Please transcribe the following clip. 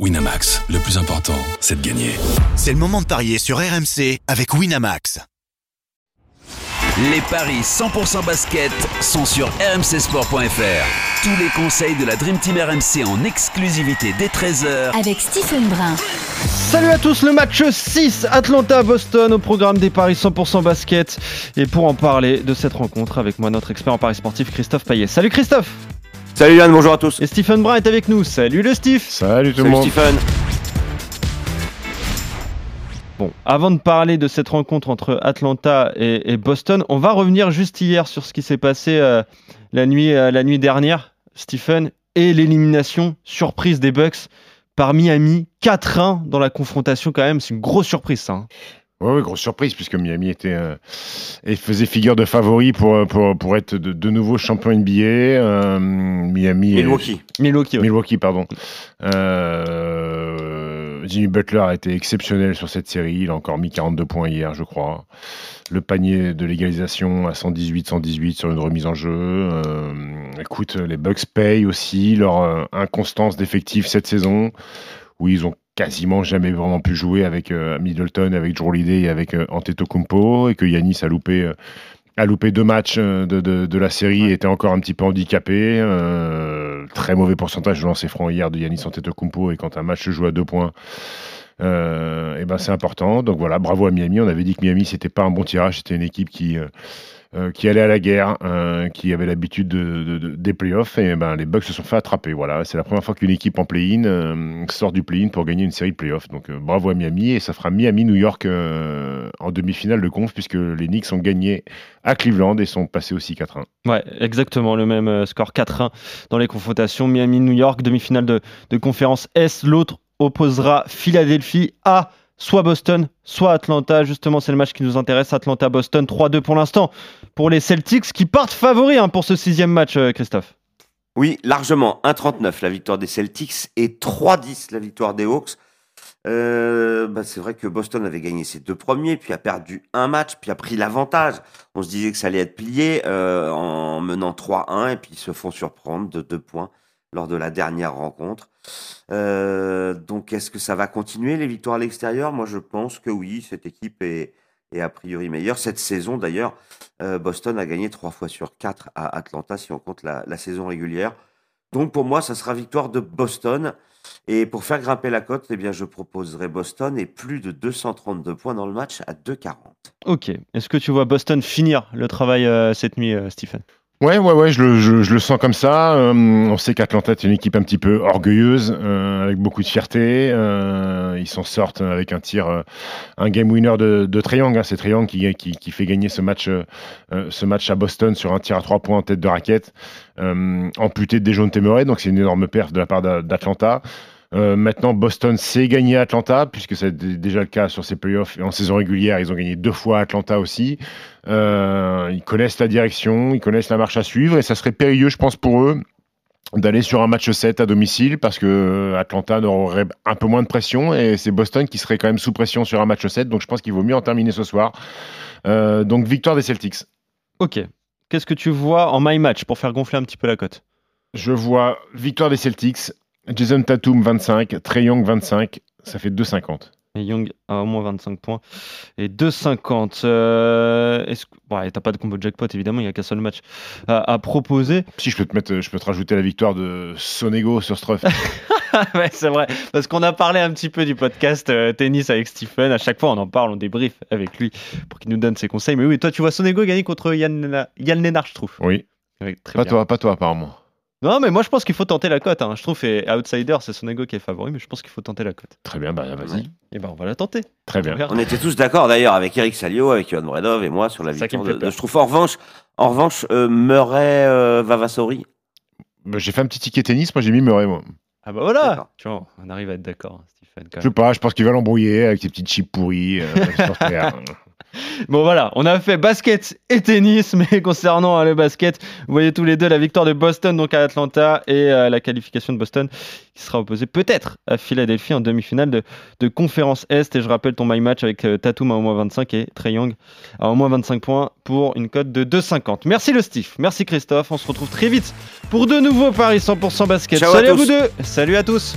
Winamax, le plus important, c'est de gagner. C'est le moment de parier sur RMC avec Winamax. Les paris 100% basket sont sur rmcsport.fr. Tous les conseils de la Dream Team RMC en exclusivité dès 13h avec Stephen Brun. Salut à tous, le match 6 Atlanta-Boston au programme des paris 100% basket. Et pour en parler de cette rencontre avec moi, notre expert en paris sportif Christophe Payet. Salut Christophe Salut Yann, bonjour à tous. Et Stephen Brun est avec nous. Salut le Steve. Salut tout le Salut monde. Stephen. Bon, avant de parler de cette rencontre entre Atlanta et, et Boston, on va revenir juste hier sur ce qui s'est passé euh, la, nuit, euh, la nuit dernière, Stephen, et l'élimination surprise des Bucks par Miami. 4-1 dans la confrontation quand même, c'est une grosse surprise ça. hein. Ouais, grosse surprise puisque Miami était euh, et faisait figure de favori pour euh, pour, pour être de, de nouveau champion NBA. euh, Miami, Milwaukee. Milwaukee, ouais. Milwaukee, pardon. Euh, Jimmy Butler a été exceptionnel sur cette série. Il a encore mis 42 points hier, je crois. Le panier de l'égalisation à 118-118 sur une remise en jeu. Euh, écoute, les Bucks payent aussi leur euh, inconstance d'effectifs cette saison, où ils ont quasiment jamais vraiment pu jouer avec euh, Middleton, avec Drew Holiday et avec euh, Antetokounmpo, et que Yanis a loupé, euh, a loupé deux matchs de, de- de la série et était encore un petit peu handicapé. Euh, très mauvais pourcentage de lancers francs hier de Yanis Antetokounmpo, et quand un match se joue à deux points, euh, et ben c'est important. Donc voilà, bravo à Miami. On avait dit que Miami c'était pas un bon tirage, c'était une équipe qui euh, euh, qui allait à la guerre, qui avait l'habitude de, de- de- des playoffs, et ben les Bucks se sont fait attraper. Voilà, c'est la première fois qu'une équipe en play-in sort du play-in pour gagner une série de playoffs. Donc bravo à Miami et ça fera Miami-New York en demi-finale de conf puisque les Knicks ont gagné à Cleveland et sont passés aussi 4-1. Ouais, exactement le même score 4-1 dans les confrontations. Miami-New York, demi-finale de, conférence Est. L'autre opposera Philadelphie à soit Boston, soit Atlanta. Justement, c'est le match qui nous intéresse. Atlanta-Boston, 3-2 pour l'instant pour les Celtics qui partent favoris hein, pour ce sixième match, euh, Christophe. Oui, largement. 1,39 la victoire des Celtics et 3,10 la victoire des Hawks. Euh, bah, c'est vrai que Boston avait gagné ses deux premiers, puis a perdu un match, puis a pris l'avantage. On se disait que ça allait être plié euh, en menant 3-1, et puis ils se font surprendre de deux points lors de la dernière rencontre. Euh, donc, est-ce que ça va continuer les victoires à l'extérieur? Moi, je pense que oui, cette équipe est, a priori meilleure. Cette saison, d'ailleurs, euh, Boston a gagné trois fois sur quatre à Atlanta, si on compte la, saison régulière. Donc, pour moi, ça sera victoire de Boston. Et pour faire grimper la cote, eh bien, je proposerai Boston et plus de 232 points dans le match à 2,40. Ok. Est-ce que tu vois Boston finir le travail euh, cette nuit, Stephen? Ouais, ouais, ouais, je le, je, le sens comme ça. Euh, on sait qu'Atlanta est une équipe un petit peu orgueilleuse, euh, avec beaucoup de fierté. Euh, ils s'en sortent avec un tir, un game winner de, de Triangle. Hein. C'est Triangle qui, qui, qui fait gagner ce match, ce match à Boston sur un tir à trois points en tête de raquette, amputé de Dejounte Murray. Donc c'est une énorme perte de la part d'A- d'Atlanta. Euh, maintenant, Boston sait gagner à Atlanta, puisque c'est déjà le cas sur ces playoffs. Et en saison régulière, ils ont gagné deux fois à Atlanta aussi. Euh, ils connaissent la direction, ils connaissent la marche à suivre, et ça serait périlleux, je pense, pour eux d'aller sur un match 7 à domicile, parce que euh, Atlanta aurait un peu moins de pression, et c'est Boston qui serait quand même sous pression sur un match 7, donc je pense qu'il vaut mieux en terminer ce soir. Euh, donc victoire des Celtics. Ok. Qu'est-ce que tu vois en my match pour faire gonfler un petit peu la cote? Je vois victoire des Celtics, Jason Tatum 25, Trey Young 25, ça fait 2,50. Et Young a au moins 25 points et 2,50. Euh, est-ce que- ouais, t'as pas de combo jackpot évidemment, il n'y a qu'un seul match à, à proposer. Si je peux te mettre, je peux te rajouter la victoire de Sonego sur Struff. ouais, c'est vrai, parce qu'on a parlé un petit peu du podcast euh, tennis avec Stephen. À chaque fois, on en parle, on débrief avec lui pour qu'il nous donne ses conseils. Mais oui, toi, tu vois Sonego gagner contre Yann, Yann je trouve. oui, Ouais, très pas bien. toi, pas toi apparemment. Non, mais moi, je pense qu'il faut tenter la cote. hein. Je trouve et outsider, c'est Sonego qui est favori, mais je pense qu'il faut tenter la cote. Très bien, bah vas-y. Et ben, on va la tenter. Très bien. On était tous d'accord d'ailleurs avec Eric Salio, avec Johan Bredov et moi sur la C'est ça qui me victoire de, de peur. Schtroumpf. En revanche, en revanche euh, Murray euh, Vavasori. Bah, j'ai fait un petit ticket tennis, moi j'ai mis Murray, moi. Ah bah voilà. Tu vois, on arrive à être d'accord, hein, Stephen. Je sais pas, je pense qu'il va l'embrouiller avec ses petites chips pourries. euh, Bon voilà, on a fait basket et tennis, mais concernant euh, le basket, vous voyez tous les deux la victoire de Boston donc à Atlanta et euh, la qualification de Boston qui sera opposée peut-être à Philadelphie en demi-finale de, de conférence Est. Et je rappelle ton my match avec euh, Tatum à au moins 25 et Trey Young à au moins 25 points pour une cote de 2,50. Merci le Steve, merci Christophe, on se retrouve très vite pour de nouveaux paris 100% basket. Ciao Salut à vous deux, salut à tous